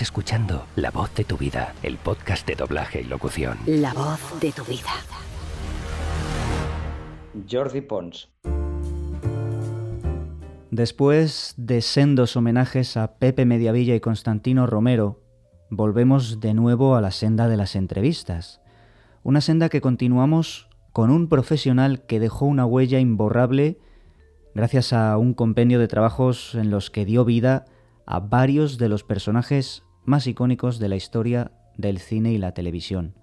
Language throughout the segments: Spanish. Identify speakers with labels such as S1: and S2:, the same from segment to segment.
S1: Estás escuchando La voz de tu vida, el podcast de doblaje y locución.
S2: La voz de tu vida.
S3: Jordi Pons.
S4: Después de sendos homenajes a Pepe Mediavilla y Constantino Romero, volvemos de nuevo a la senda de las entrevistas. Una senda que continuamos con un profesional que dejó una huella imborrable gracias a un compendio de trabajos en los que dio vida a varios de los personajes más icónicos de la historia del cine y la televisión.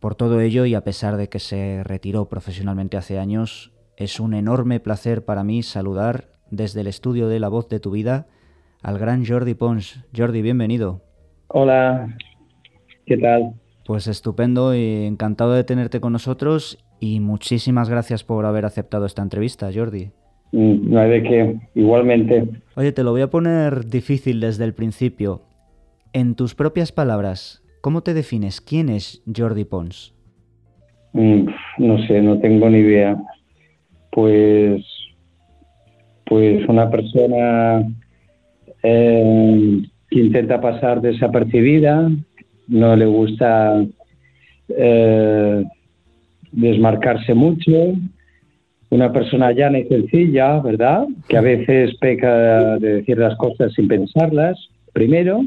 S4: Por todo ello, y a pesar de que se retiró profesionalmente hace años, es un enorme placer para mí saludar desde el estudio de La Voz de tu Vida al gran Jordi Pons. Jordi, bienvenido.
S5: Hola, ¿qué tal?
S4: Pues estupendo y encantado de tenerte con nosotros y muchísimas gracias por haber aceptado esta entrevista, Jordi.
S5: Mm, no hay de qué, igualmente.
S4: Oye, te lo voy a poner difícil desde el principio. En tus propias palabras, ¿cómo te defines? ¿Quién es Jordi Pons?
S5: Mm, no sé, no tengo ni idea. Pues, pues una persona eh, que intenta pasar desapercibida, no le gusta eh, desmarcarse mucho, una persona llana y sencilla, ¿verdad? Que a veces peca de decir las cosas sin pensarlas, primero,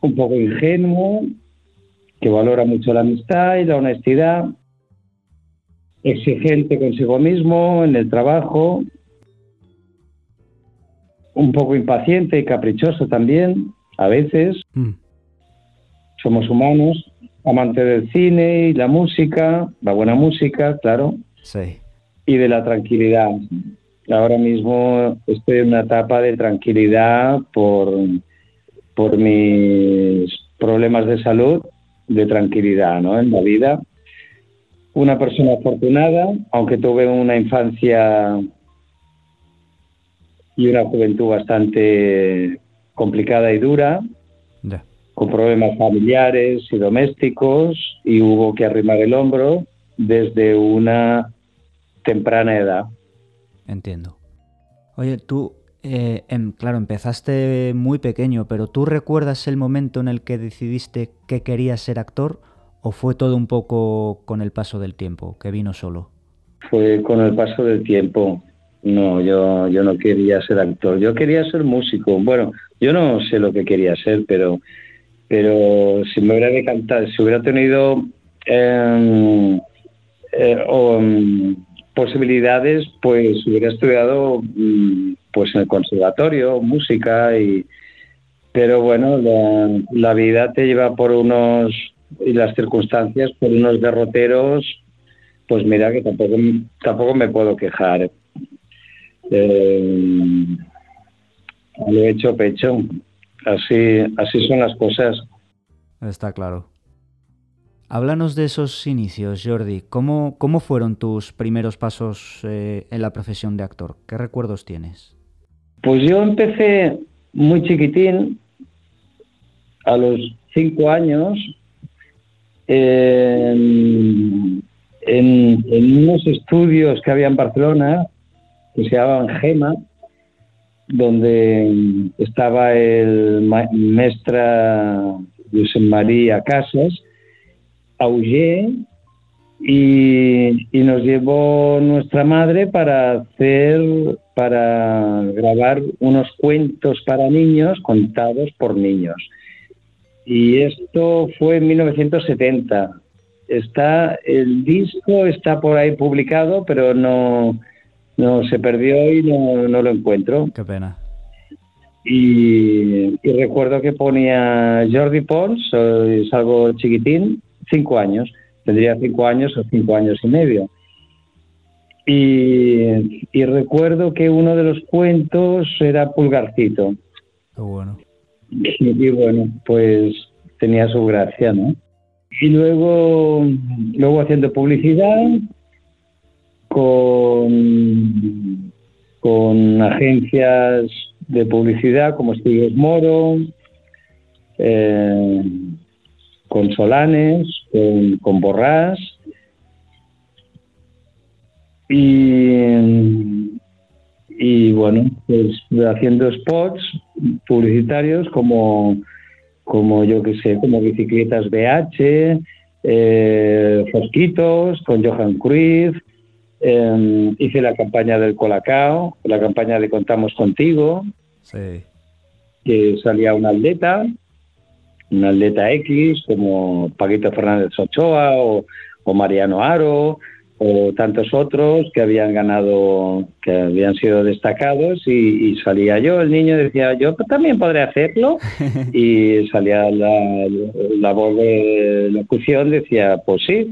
S5: un poco ingenuo, que valora mucho la amistad y la honestidad, exigente consigo mismo en el trabajo, un poco impaciente y caprichoso también, a veces. Mm. Somos humanos, amante del cine y la música, la buena música, claro.
S4: Sí
S5: y de la tranquilidad. Ahora mismo estoy en una etapa de tranquilidad por, por mis problemas de salud, de tranquilidad ¿no? en la vida. Una persona afortunada, aunque tuve una infancia y una juventud bastante complicada y dura, con problemas familiares y domésticos, y hubo que arrimar el hombro desde una temprana edad.
S4: Entiendo. Oye, tú, eh, em, claro, empezaste muy pequeño, pero ¿tú recuerdas el momento en el que decidiste que querías ser actor o fue todo un poco con el paso del tiempo, que vino solo?
S5: Fue con el paso del tiempo. No, yo, yo no quería ser actor, yo quería ser músico. Bueno, yo no sé lo que quería ser, pero, pero si me hubiera decantado, si hubiera tenido em, eh, em, posibilidades, pues hubiera estudiado mm, pues en el conservatorio, música y pero bueno, la, vida te lleva por unos y las circunstancias por unos derroteros, pues mira que tampoco tampoco me puedo quejar. Eh, hecho pecho. Así así son las cosas.
S4: Está claro. Háblanos de esos inicios, Jordi. ¿Cómo, cómo fueron tus primeros pasos eh, en la profesión de actor? ¿Qué recuerdos tienes?
S5: Pues yo empecé muy chiquitín, a los cinco años, en, unos estudios que había en Barcelona, que se llamaban GEMA, donde estaba el maestra José María Casas, Auger y, y, nos llevó nuestra madre para hacer, para grabar unos cuentos para niños contados por niños. Y esto fue en 1970. Está, el disco está por ahí publicado, pero no, no se perdió y no, no lo encuentro.
S4: Qué pena.
S5: Y, y, recuerdo que ponía Jordi Pons, es algo chiquitín, cinco años, tendría cinco años o cinco años y medio. Y, recuerdo que uno de los cuentos era Pulgarcito.
S4: Qué bueno.
S5: Y, bueno, pues tenía su gracia, ¿no? Y luego, luego haciendo publicidad con, con agencias de publicidad como Estudios Moro, eh, con Solanes, con, Borrás. Y, y bueno, pues haciendo spots publicitarios como como yo que sé, como bicicletas BH, eh, Fosquitos, con Johan Cruyff, em, hice la campaña del Colacao, la campaña de Contamos Contigo, que salía un atleta, un atleta X como Paquito Fernández Ochoa o, o Mariano Aro, o tantos otros que habían ganado, que habían sido destacados y, salía yo, el niño decía, yo también podré hacerlo y salía la, la voz de locución, decía, pues sí,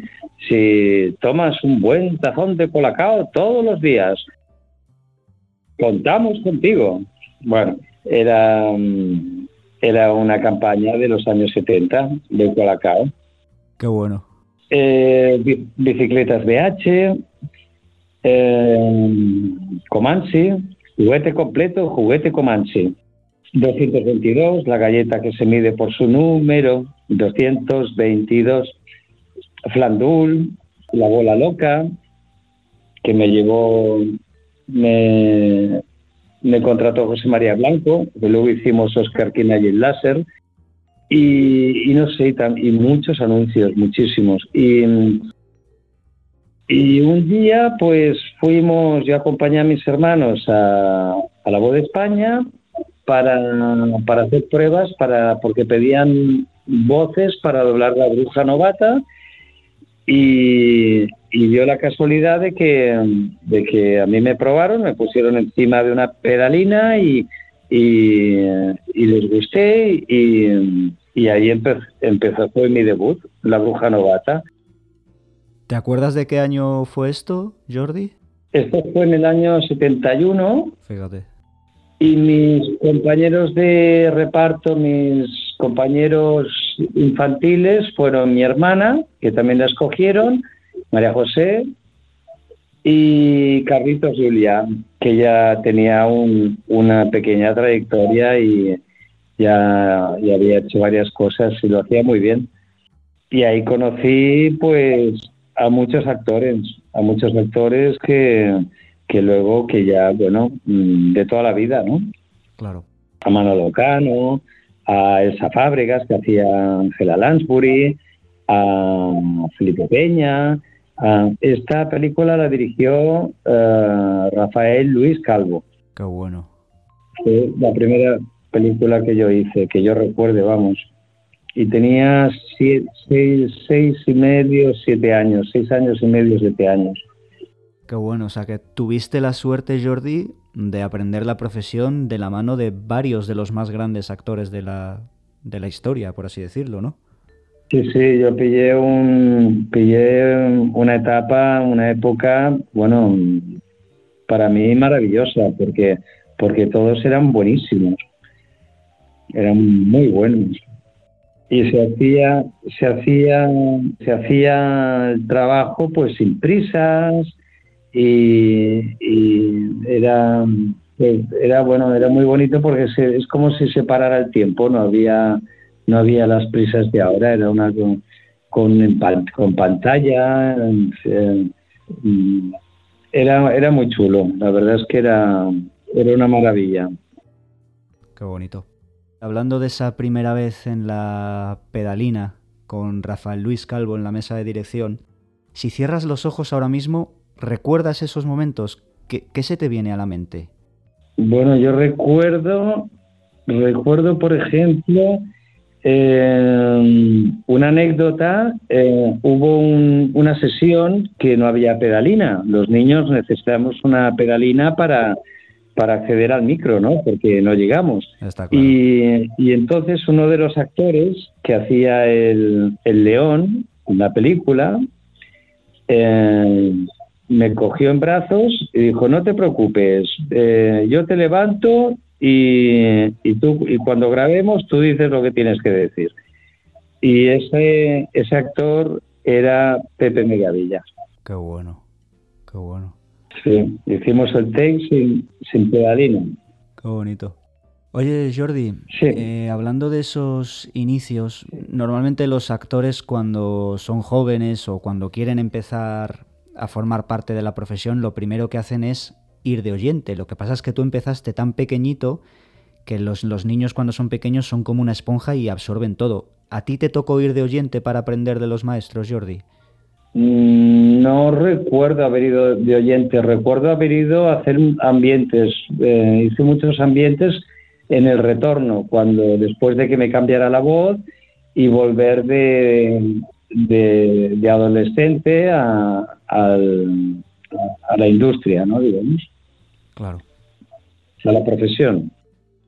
S5: si tomas un buen tazón de colacao todos los días, contamos contigo. Bueno, era, era una campaña de los años 70 de colacao.
S4: Qué bueno
S5: eh, bicicletas BH, eh, Comanche, juguete completo, juguete Comanche. 222, la galleta que se mide por su número, 222, Flandul, la bola loca, que me llevó, me, me contrató José María Blanco, luego hicimos Oscar Quina y el láser, y, no sé, y muchos anuncios, muchísimos. Y, y un día, pues fuimos, yo acompañé a mis hermanos a, a la voz de España para, para hacer pruebas, para, porque pedían voces para doblar la bruja novata y, y dio la casualidad de que, de que a mí me probaron, me pusieron encima de una pedalina y, y, les gusté y, y ahí empezó, fue mi debut, La Bruja Novata.
S4: ¿Te acuerdas de qué año fue esto, Jordi?
S5: Esto fue en el año 71.
S4: Fíjate.
S5: Y mis compañeros de reparto, mis compañeros infantiles fueron mi hermana, que también la escogieron, María José, y Carlitos Julia, que ya tenía una pequeña trayectoria y ya, había hecho varias cosas y lo hacía muy bien. Y ahí conocí pues a muchos actores, a muchos actores que, que luego, que ya, bueno, mm, de toda la vida, ¿no?
S4: Claro.
S5: A Manolo Cano, a Elsa Fábregas, que hacía Angela Lansbury, a Felipe Peña, esta película la dirigió eh, Rafael Luis Calvo.
S4: Qué bueno.
S5: Fue la primera película que yo hice, que yo recuerde, vamos. Y tenía seis, seis y medio, siete años, seis años y medio, siete años.
S4: Qué bueno, o sea que tuviste la suerte, Jordi, de aprender la profesión de la mano de varios de los más grandes actores de la, de la historia, por así decirlo, ¿no?
S5: Sí, sí, yo pillé un pillé una etapa, una época, bueno, para mí maravillosa, porque porque todos eran buenísimos, eran muy buenos. Y se hacía se hacía se hacía el trabajo pues sin prisas y, era pues, era bueno era muy bonito porque es como si se parara el tiempo no había no había las prisas de ahora, era una con, con, pantalla, era, era muy chulo, la verdad es que era, era una maravilla.
S4: Qué bonito. Hablando de esa primera vez en la pedalina con Rafael Luis Calvo en la mesa de dirección, si cierras los ojos ahora mismo, ¿recuerdas esos momentos? ¿Qué, qué se te viene a la mente?
S5: Bueno, yo recuerdo, recuerdo por ejemplo, eh, una anécdota, eh, hubo una sesión que no había pedalina. Los niños necesitamos una pedalina para, para acceder al micro, ¿no? Porque no llegamos. y, entonces uno de los actores que hacía el, el león en la película eh, me cogió en brazos y dijo, no te preocupes, eh, yo te levanto y, y, tú, y cuando grabemos tú dices lo que tienes que decir. Y ese, ese actor era Pepe Megavilla.
S4: Qué bueno, qué bueno.
S5: Sí, hicimos el take sin, sin pedalina.
S4: Qué bonito. Oye, Jordi, eh, hablando de esos inicios, normalmente los actores cuando son jóvenes o cuando quieren empezar a formar parte de la profesión, lo primero que hacen es ir de oyente. Lo que pasa es que tú empezaste tan pequeñito que los, niños cuando son pequeños son como una esponja y absorben todo. ¿A ti te tocó ir de oyente para aprender de los maestros, Jordi?
S5: Mm, No recuerdo haber ido de oyente, recuerdo haber ido a hacer ambientes. Eh, hice muchos ambientes en el retorno, cuando después de que me cambiara la voz y volver de, de, adolescente a, a la industria, ¿no? Digamos,
S4: Claro,
S5: a la profesión.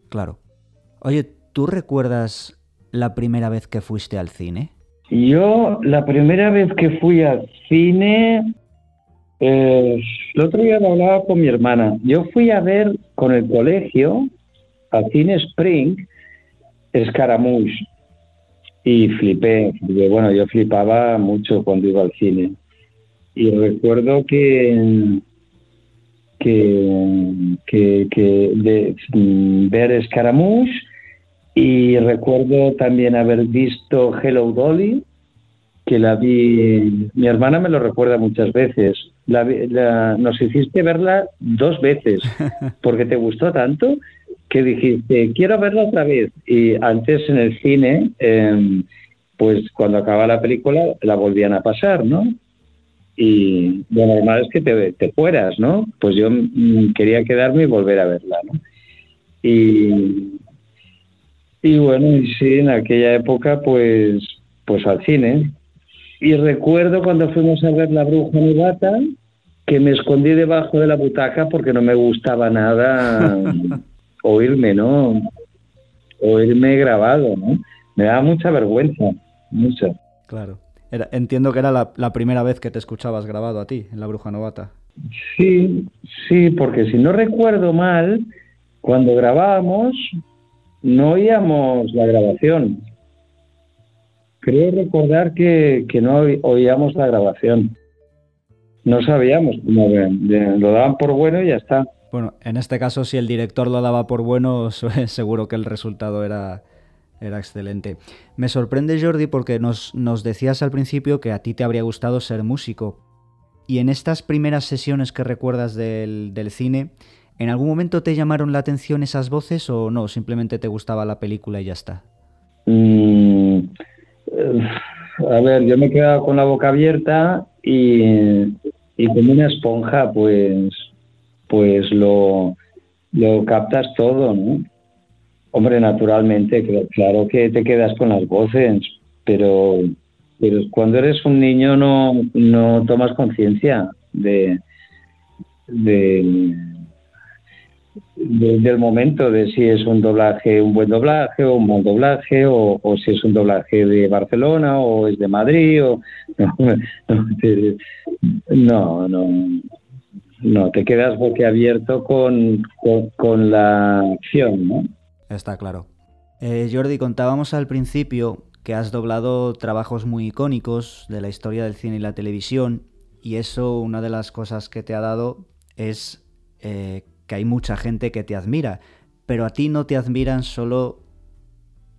S4: claro. Oye, ¿tú recuerdas la primera vez que fuiste al cine?
S5: Yo, la primera vez que fui al cine, eh, el otro día lo hablaba con mi hermana. Yo fui a ver con el colegio al cine Spring Escaramouche y flipé. porque, Bueno, yo flipaba mucho cuando iba al cine. Y recuerdo que que, que, que de, mm, ver Scaramouche y recuerdo también haber visto Hello Dolly, que la vi, mi hermana me lo recuerda muchas veces. La vi- la- nos hiciste verla dos veces porque te gustó tanto que dijiste, quiero verla otra vez. Y antes en el cine, em, pues cuando acaba la película la volvían a pasar, ¿no? Y lo normal es que te, te fueras, ¿no? Pues yo mm, quería quedarme y volver a verla, ¿no? Y, y bueno, y sí, en aquella época, pues, pues al cine. Y recuerdo cuando fuimos a ver La Bruja Novata, que me escondí debajo de la butaca porque no me gustaba nada oírme, ¿no? Oírme grabado, ¿no? Me daba mucha vergüenza, mucha.
S4: Claro. Era- entiendo que era la, la primera vez que te escuchabas grabado a ti en La Bruja Novata.
S5: Sí, sí, porque si no recuerdo mal, cuando grabábamos no oíamos la grabación. Creo recordar que, que no oí- oíamos la grabación. No sabíamos cómo lo daban por bueno y ya está.
S4: Bueno, en este caso, si el director lo daba por bueno, seguro que el resultado era, era excelente. Me sorprende, Jordi, porque nos, nos decías al principio que a ti te habría gustado ser músico. Y en estas primeras sesiones que recuerdas del, del cine, ¿en algún momento te llamaron la atención esas voces o no? Simplemente te gustaba la película y ya está.
S5: Mm, eh, a ver, yo me he quedado con la boca abierta y, y como una esponja, pues, pues lo, lo captas todo, ¿no? Hombre, naturalmente, cl- claro que te quedas con las voces, pero, pero cuando eres un niño no, no tomas conciencia de, de, de- del momento de si es un doblaje, un buen doblaje o un mal doblaje, o, si es un doblaje de Barcelona o es de Madrid, o no, te- no, no, no, te quedas boquiabierto con, con, con la acción, ¿no?
S4: Está claro. Eh, Jordi, contábamos al principio que has doblado trabajos muy icónicos de la historia del cine y la televisión, y eso una de las cosas que te ha dado es eh, que hay mucha gente que te admira, pero a ti no te admiran solo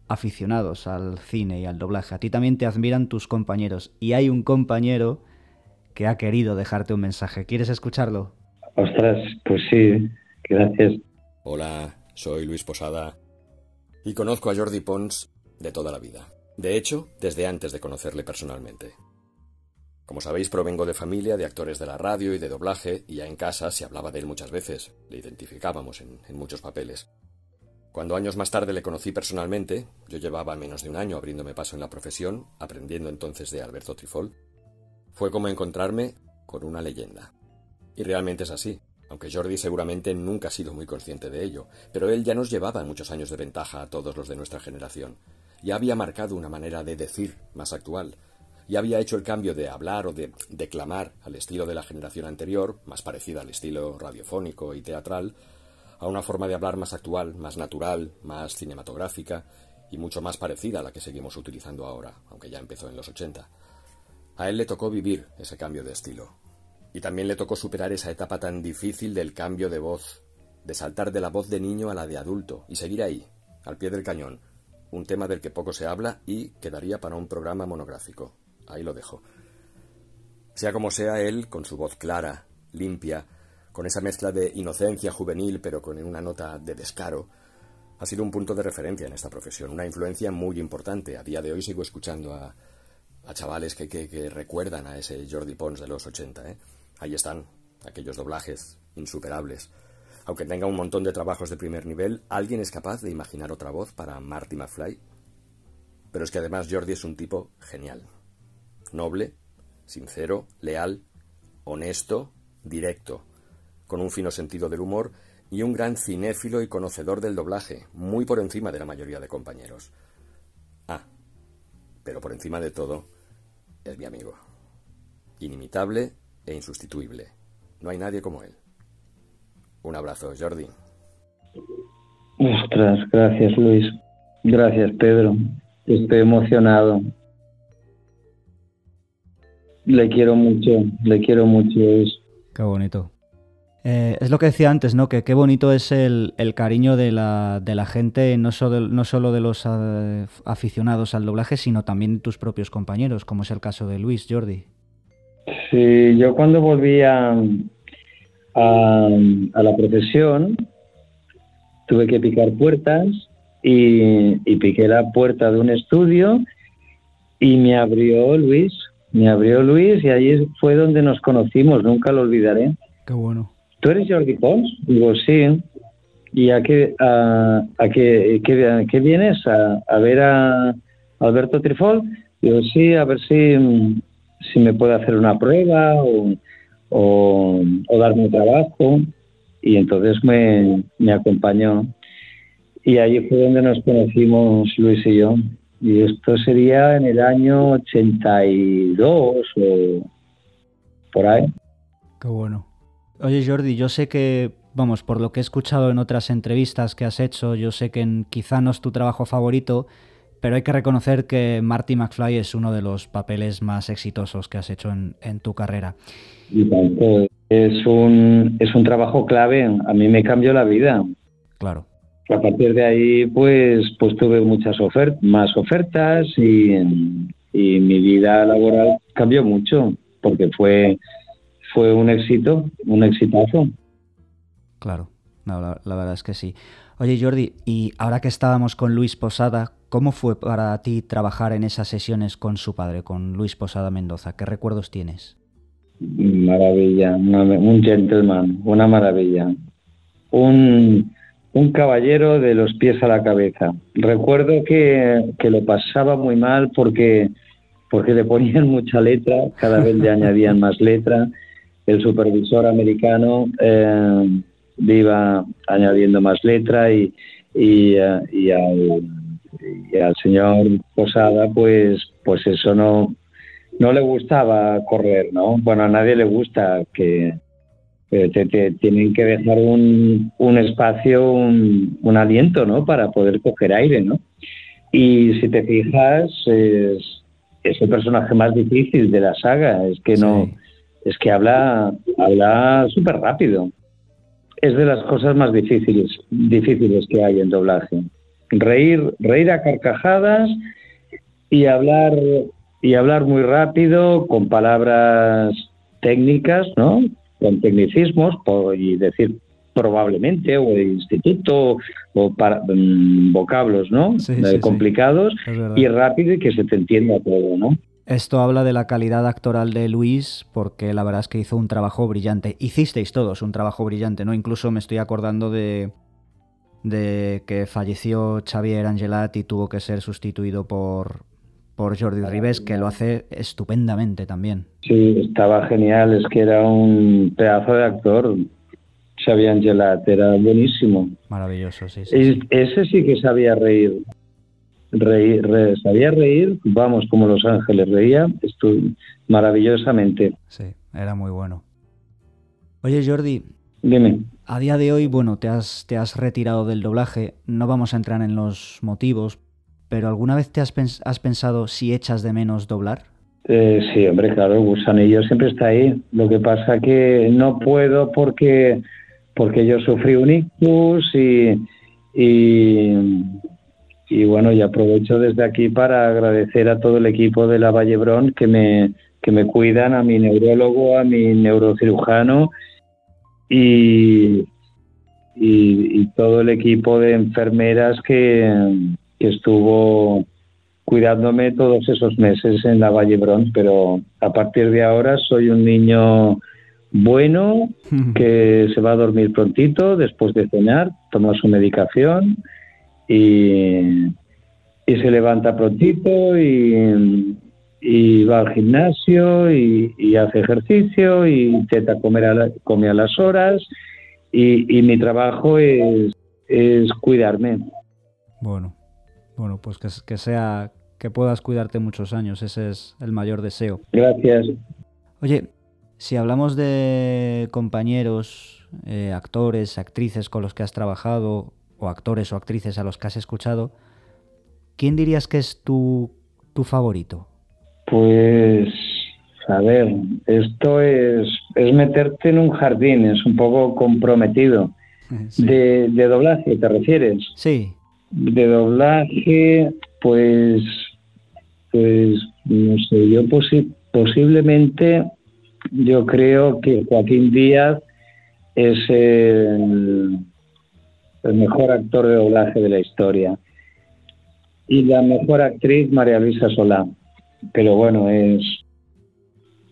S4: aficionados al cine y al doblaje, a ti también te admiran tus compañeros, y hay un compañero que ha querido dejarte un mensaje. ¿Quieres escucharlo?
S5: Ostras, pues sí, gracias.
S2: Hola, soy Luis Posada y conozco a Jordi Pons de toda la vida. De hecho, desde antes de conocerle personalmente. Como sabéis, provengo de familia de actores de la radio y de doblaje, y ya en casa se hablaba de él muchas veces, le identificábamos en, muchos papeles. Cuando años más tarde le conocí personalmente, yo llevaba menos de un año abriéndome paso en la profesión, aprendiendo entonces de Alberto Trifol, fue como encontrarme con una leyenda. Y realmente es así, aunque Jordi seguramente nunca ha sido muy consciente de ello, pero él ya nos llevaba muchos años de ventaja a todos los de nuestra generación. Ya había marcado una manera de decir más actual, ya había hecho el cambio de hablar o de declamar al estilo de la generación anterior, más parecida al estilo radiofónico y teatral, a una forma de hablar más actual, más natural, más cinematográfica y mucho más parecida a la que seguimos utilizando ahora, aunque ya empezó en los 80. A él le tocó vivir ese cambio de estilo. Y también le tocó superar esa etapa tan difícil del cambio de voz, de saltar de la voz de niño a la de adulto y seguir ahí, al pie del cañón, un tema del que poco se habla y quedaría para un programa monográfico. Ahí lo dejo. Sea como sea él, con su voz clara, limpia, con esa mezcla de inocencia juvenil pero con una nota de descaro, Ha sido un punto de referencia en esta profesión, una influencia muy importante. A día de hoy sigo escuchando a, chavales que, que, recuerdan a ese Jordi Pons de los 80. ¿eh? Ahí están, aquellos doblajes insuperables. Aunque tenga un montón de trabajos de primer nivel, ¿alguien es capaz de imaginar otra voz para Marty McFly? Pero es que además Jordi es un tipo genial. Noble, sincero, leal, honesto, directo, con un fino sentido del humor y un gran cinéfilo y conocedor del doblaje, muy por encima de la mayoría de compañeros. Ah, pero por encima de todo, es mi amigo. Inimitable e insustituible. No hay nadie como él. Un abrazo, Jordi.
S5: Ostras, gracias Luis. Gracias Pedro. Estoy emocionado. Le quiero mucho, le quiero mucho.
S4: Qué bonito. Eh, es lo que decía antes, ¿no? Que qué bonito es el, cariño de la, de la, gente, no solo, no solo de los eh, aficionados al doblaje, sino también tus propios compañeros, como es el caso de Luis, Jordi.
S5: Sí, yo cuando volví a, a, la profesión tuve que picar puertas y, y piqué la puerta de un estudio y me abrió Luis, me abrió Luis y ahí fue donde nos conocimos, nunca lo olvidaré.
S4: Qué bueno.
S5: ¿Tú eres Jordi Pons? Digo, sí. ¿Y a qué, a, a qué, qué, vienes? ¿A, ¿A, ver a Alberto Trifol? Digo, sí, a ver si, si me puede hacer una prueba o, o, darme un trabajo. Y entonces me, me acompañó. Y ahí fue donde nos conocimos Luis y yo. Y esto sería en el año 82 o por ahí.
S4: Qué bueno. Oye Jordi, yo sé que, vamos, por lo que he escuchado en otras entrevistas que has hecho, yo sé que quizá no es tu trabajo favorito, pero hay que reconocer que Marty McFly es uno de los papeles más exitosos que has hecho en, tu carrera.
S5: Es un, es un trabajo clave, a mí me cambió la vida.
S4: Claro.
S5: A partir de ahí, pues, pues tuve muchas ofertas, más ofertas y, y mi vida laboral cambió mucho, porque fue fue un éxito, un exitazo.
S4: Claro, la, verdad es que sí. Oye Jordi, y ahora que estábamos con Luis Posada, ¿cómo fue para ti trabajar en esas sesiones con su padre, con Luis Posada Mendoza? ¿Qué recuerdos tienes?
S5: Maravilla, un gentleman, una maravilla. Un, un caballero de los pies a la cabeza. Recuerdo que, que lo pasaba muy mal porque, porque le ponían mucha letra, cada vez le añadían más letra el supervisor americano eh, iba añadiendo más letra y, y, eh, al, señor Posada pues pues eso no no le gustaba correr no bueno a nadie le gusta que te, tienen que dejar un, un espacio un, un, aliento no para poder coger aire no y si te fijas es, es el personaje más difícil de la saga es que no es que habla, habla súper rápido. Es de las cosas más difíciles, difíciles que hay en doblaje. Reír, reír a carcajadas y hablar, y hablar muy rápido con palabras técnicas, ¿no? Con tecnicismos y decir probablemente o instituto o para, mm, vocablos, ¿no? Eh, complicados y rápido y que se te entienda todo, ¿no?
S4: Esto habla de la calidad actoral de Luis, porque la verdad es que hizo un trabajo brillante. Hicisteis todos un trabajo brillante, ¿no? Incluso me estoy acordando de, de que falleció Xavier Angelat y tuvo que ser sustituido por, por Jordi Ribes, que lo hace estupendamente también.
S5: Sí, estaba genial, es que era un pedazo de actor. Xavier Angelat era buenísimo.
S4: Maravilloso, sí. sí.
S5: Ese sí que sabía reír reír, sabía reír, vamos, como Los Ángeles, reía maravillosamente.
S4: Sí, era muy bueno. Oye, Jordi.
S5: Dime.
S4: A día de hoy, bueno, te has, te has retirado del doblaje, no vamos a entrar en los motivos, pero ¿alguna vez te has, has pensado si echas de menos doblar?
S5: Eh, sí, hombre, claro, el gusanillo siempre está ahí. Lo que pasa que no puedo porque, porque yo sufrí un ictus y, y, y bueno, y aprovecho desde aquí para agradecer a todo el equipo de la Vallebrón que me, que me cuidan, a mi neurólogo, a mi neurocirujano y, y, todo el equipo de enfermeras que, que estuvo cuidándome todos esos meses en la Valle Bronx, pero a partir de ahora soy un niño bueno, que se va a dormir prontito después de cenar, toma su medicación y, y se levanta prontito y, y va al gimnasio y, hace ejercicio y intenta comer a come a las horas y, y mi trabajo es, es, cuidarme.
S4: Bueno, bueno, pues que, que, sea que puedas cuidarte muchos años, ese es el mayor deseo.
S5: Gracias.
S4: Oye, si hablamos de compañeros, eh, actores, actrices con los que has trabajado, o actores o actrices a los que has escuchado, ¿quién dirías que es tu, tu favorito?
S5: Pues, a ver, esto es, es meterte en un jardín, es un poco comprometido. De, de, doblaje, ¿te refieres?
S4: Sí.
S5: De doblaje, pues, pues, no sé, yo posiblemente, yo creo que Joaquín Díaz es el, el mejor actor de doblaje de la historia. Y la mejor actriz, María Luisa Solá pero bueno, es,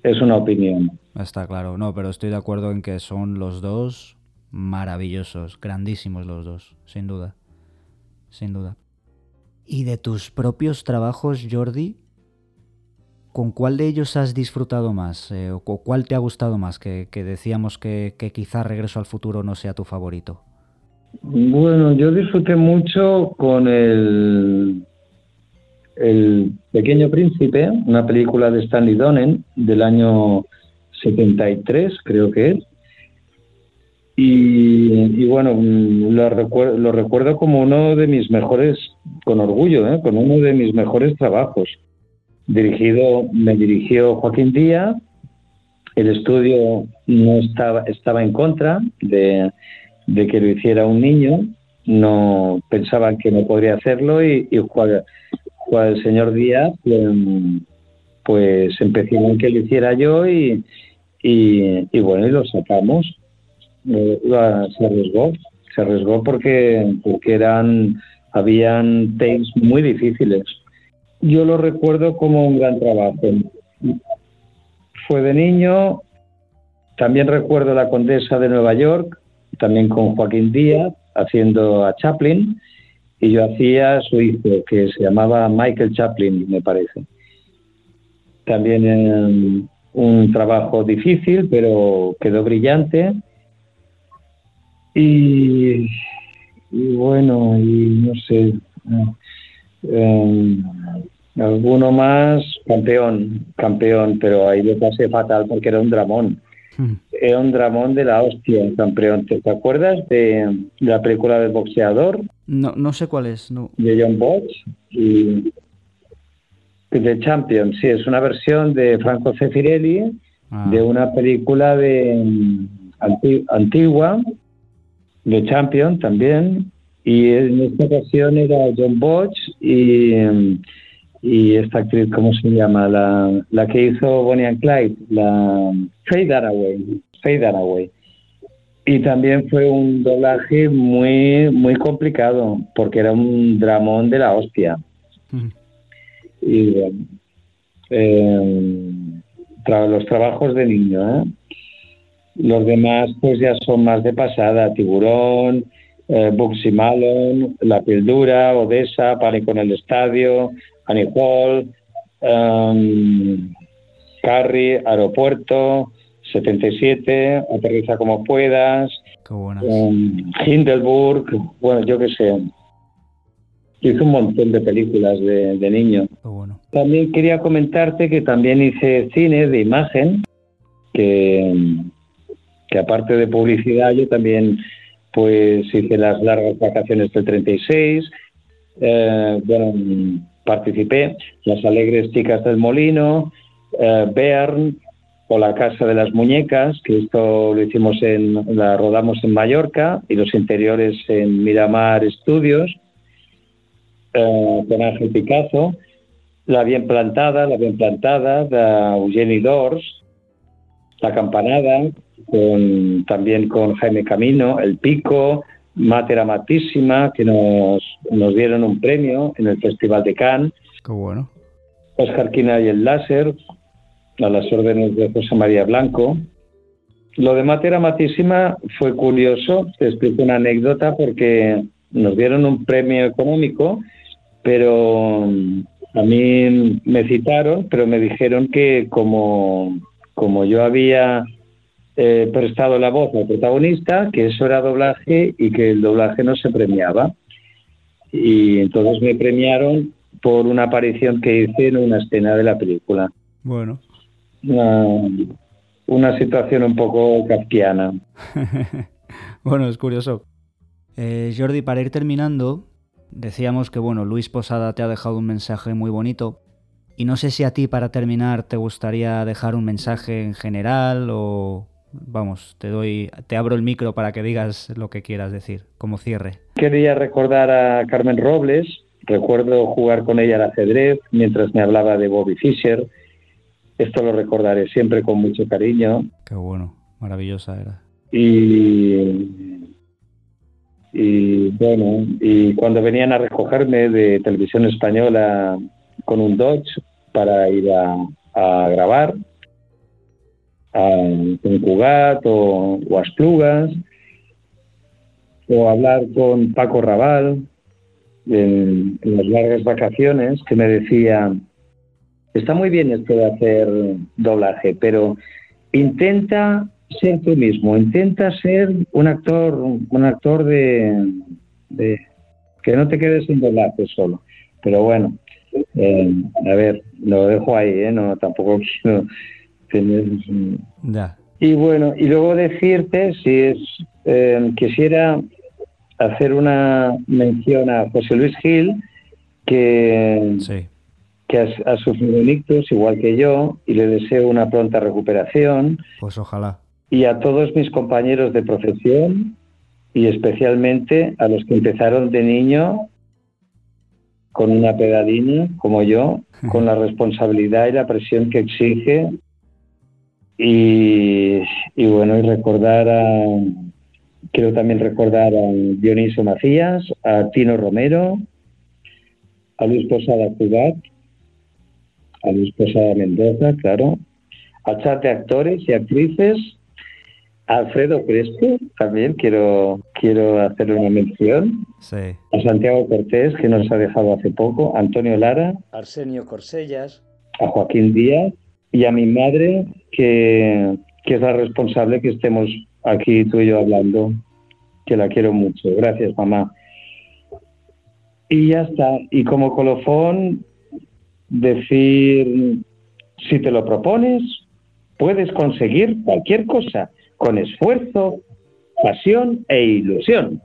S5: es una opinión.
S4: Está claro, no, pero estoy de acuerdo en que son los dos maravillosos, grandísimos los dos, sin duda, sin duda. ¿Y de tus propios trabajos, Jordi? ¿Con cuál de ellos has disfrutado más? Eh, ¿O cuál te ha gustado más? Que, decíamos que, que quizá Regreso al Futuro no sea tu favorito.
S5: Bueno, yo disfruté mucho con el Pequeño Príncipe, una película de Stanley Donen del año 73, creo que es. Y, bueno, lo recuerdo, lo recuerdo como uno de mis mejores, con orgullo, ¿eh? con uno de mis mejores trabajos. Dirigido, me dirigió Joaquín Díaz, el estudio no estaba en contra de, que lo hiciera un niño, no pensaban que no podría hacerlo y, y el señor Díaz, pues empecé en que lo hiciera yo y, y, bueno, y lo sacamos. Eh, se arriesgó, se arriesgó porque, porque eran, habían takes muy difíciles. Yo lo recuerdo como un gran trabajo. Fue de niño, también recuerdo La Condesa de Nueva York, también con Joaquín Díaz, haciendo a Chaplin, y yo hacía su hijo, que se llamaba Michael Chaplin, me parece. También un trabajo difícil, pero quedó brillante. Y, bueno, y no sé, eh, alguno más, campeón, campeón, pero ahí lo pasé fatal porque era un dramón. Era un dramón de la hostia, campeón. ¿Te acuerdas de la película del boxeador?
S4: No, no sé cuál es. No.
S5: De John Bosch y The Champion. Sí, es una versión de Franco Cefirelli ah. de una película de antigua, de Champion también. Y en esta ocasión era John Bosch y, y esta actriz, ¿cómo se llama? La, la que hizo Bonnie and Clyde, la Faye Dunaway. Faye Dunaway. Y también fue un doblaje muy, muy complicado, porque era un dramón de la hostia. Y bueno, eh, los trabajos de niño, ¿eh? Los demás pues ya son más de pasada, Tiburón, eh, Bugsy Malone, La Pildura, Odessa, Pánico en el Estadio, Annie Hall, um, Carrie, Aeropuerto, 77, Aterriza como puedas, Hindelburg, bueno, yo qué sé. Hice un montón de películas de, niño. También quería comentarte que también hice cine de imagen, que, que aparte de publicidad yo también pues hice las largas vacaciones del 36, eh, bueno, participé, Las Alegres Chicas del Molino, eh, Bern, o la Casa de las Muñecas, que esto lo hicimos en, la rodamos en Mallorca y los interiores en Miramar Studios, eh, con Ángel Picasso, La Bien Plantada, La Bien Plantada, de Eugeni Dors, La Campanada, también con Jaime Camino, El Pico, Mater Amatísima, que nos, nos dieron un premio en el Festival de Cannes.
S4: Qué bueno.
S5: Oscar Quina y el Láser, a las órdenes de José María Blanco. Lo de Mater Amatísima fue curioso, te explico una anécdota porque nos dieron un premio económico, pero a mí me citaron, pero me dijeron que como, como yo había eh, prestado la voz al protagonista, que eso era doblaje y que el doblaje no se premiaba. Y entonces me premiaron por una aparición que hice en una escena de la película.
S4: Bueno.
S5: Una, situación un poco kafkiana.
S4: bueno, es curioso. Eh, Jordi, para ir terminando, decíamos que bueno, Luis Posada te ha dejado un mensaje muy bonito. Y no sé si a ti para terminar te gustaría dejar un mensaje en general o vamos, te doy, te abro el micro para que digas lo que quieras decir, como cierre.
S5: Quería recordar a Carmen Robles, recuerdo jugar con ella al ajedrez mientras me hablaba de Bobby Fischer. Esto lo recordaré siempre con mucho cariño.
S4: Qué bueno, maravillosa era.
S5: Y, y bueno, y cuando venían a recogerme de televisión española con un Dodge para ir a, a grabar, con Cugat o, o Asplugas, o hablar con Paco Raval en, las largas vacaciones, que me decía, está muy bien esto de hacer doblaje, pero intenta ser tú mismo, intenta ser un actor, un actor de, que no te quedes sin doblaje solo. Pero bueno, eh, a ver, lo dejo ahí, ¿eh? no tampoco quiero y bueno, y luego decirte, si es, eh, quisiera hacer una mención a José Luis Gil, que, que ha, sufrido un ictus igual que yo, y le deseo una pronta recuperación.
S4: Pues ojalá.
S5: Y a todos mis compañeros de profesión, y especialmente a los que empezaron de niño con una pedalina, como yo, con la responsabilidad y la presión que exige y, bueno, y recordar a, quiero también recordar a Dionisio Macías, a Tino Romero, a Luis Posada Ciudad, a Luis Posada Mendoza, claro, a chat de actores y actrices, a Alfredo Crespo, también quiero, quiero hacer una mención, a Santiago Cortés, que nos ha dejado hace poco, a Antonio Lara, a Arsenio Corsellas, a Joaquín Díaz, y a mi madre, que, es la responsable que estemos aquí tú y yo hablando, que la quiero mucho. Gracias, mamá. Y ya está. Y como colofón, decir, si te lo propones, puedes conseguir cualquier cosa con esfuerzo, pasión e ilusión.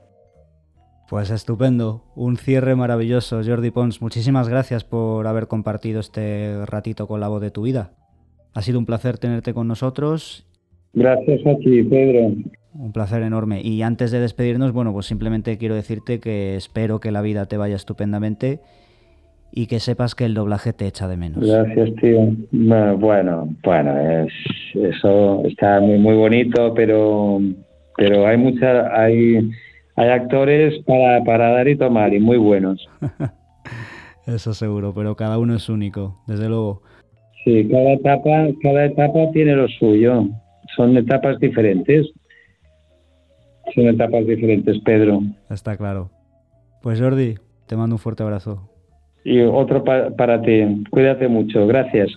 S4: Pues estupendo, un cierre maravilloso, Jordi Pons. Muchísimas gracias por haber compartido este ratito con la voz de tu vida. Ha sido un placer tenerte con nosotros.
S5: Gracias a ti, Pedro.
S4: Un placer enorme. Y antes de despedirnos, bueno, pues simplemente quiero decirte que espero que la vida te vaya estupendamente y que sepas que el doblaje te echa de menos.
S5: Gracias, tío. Bueno, bueno, eso está muy muy bonito, pero pero hay mucha hay hay actores para, para dar y tomar y muy buenos.
S4: eso seguro, pero cada uno es único, desde luego.
S5: Sí, cada etapa, cada etapa tiene lo suyo. Son etapas diferentes. Son etapas diferentes, Pedro.
S4: Está claro. Pues Jordi, te mando un fuerte abrazo.
S5: Y otro para ti. Cuídate mucho. Gracias.